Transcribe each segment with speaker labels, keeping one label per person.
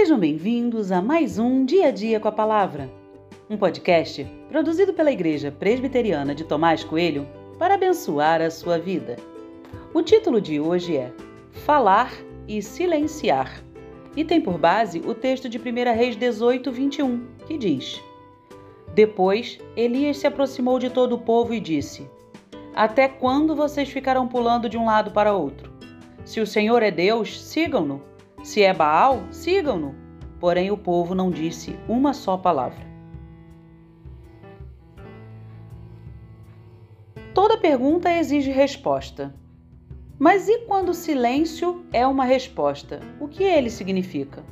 Speaker 1: Sejam bem-vindos a mais um Dia a Dia com a Palavra, um podcast produzido pela Igreja Presbiteriana de Tomás Coelho para abençoar a sua vida. O título de hoje é Falar e Silenciar e tem por base o texto de 1 Reis 18, 21, que diz: Depois Elias se aproximou de todo o povo e disse: Até quando vocês ficarão pulando de um lado para outro? Se o Senhor é Deus, sigam-no. Se é Baal, sigam-no. Porém, o povo não disse uma só palavra. Toda pergunta exige resposta. Mas e quando o silêncio é uma resposta? O que ele significa?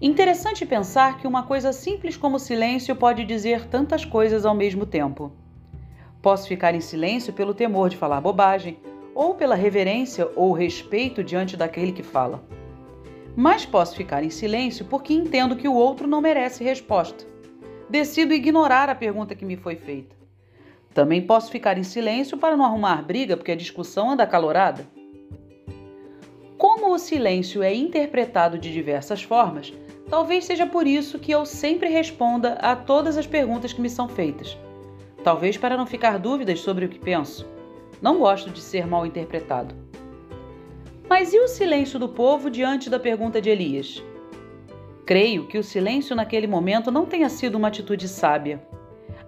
Speaker 1: Interessante pensar que uma coisa simples como silêncio pode dizer tantas coisas ao mesmo tempo. Posso ficar em silêncio pelo temor de falar bobagem, ou pela reverência ou respeito diante daquele que fala. Mas posso ficar em silêncio porque entendo que o outro não merece resposta. Decido ignorar a pergunta que me foi feita. Também posso ficar em silêncio para não arrumar briga porque a discussão anda acalorada. Como o silêncio é interpretado de diversas formas, talvez seja por isso que eu sempre responda a todas as perguntas que me são feitas. Talvez para não ficar dúvidas sobre o que penso. Não gosto de ser mal interpretado. Mas e o silêncio do povo diante da pergunta de Elias? Creio que o silêncio naquele momento não tenha sido uma atitude sábia.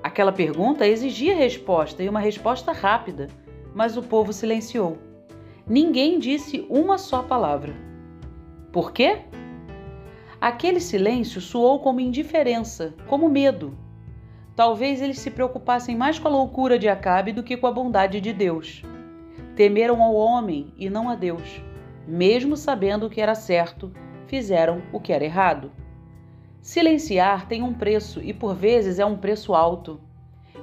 Speaker 1: Aquela pergunta exigia resposta e uma resposta rápida, mas o povo silenciou. Ninguém disse uma só palavra. Por quê? Aquele silêncio soou como indiferença, como medo, Talvez eles se preocupassem mais com a loucura de Acabe do que com a bondade de Deus. Temeram ao homem e não a Deus. Mesmo sabendo o que era certo, fizeram o que era errado. Silenciar tem um preço e por vezes é um preço alto.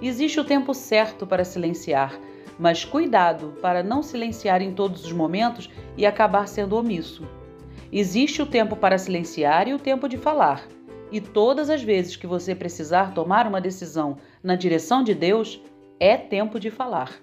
Speaker 1: Existe o tempo certo para silenciar, mas cuidado para não silenciar em todos os momentos e acabar sendo omisso. Existe o tempo para silenciar e o tempo de falar. E todas as vezes que você precisar tomar uma decisão na direção de Deus, é tempo de falar.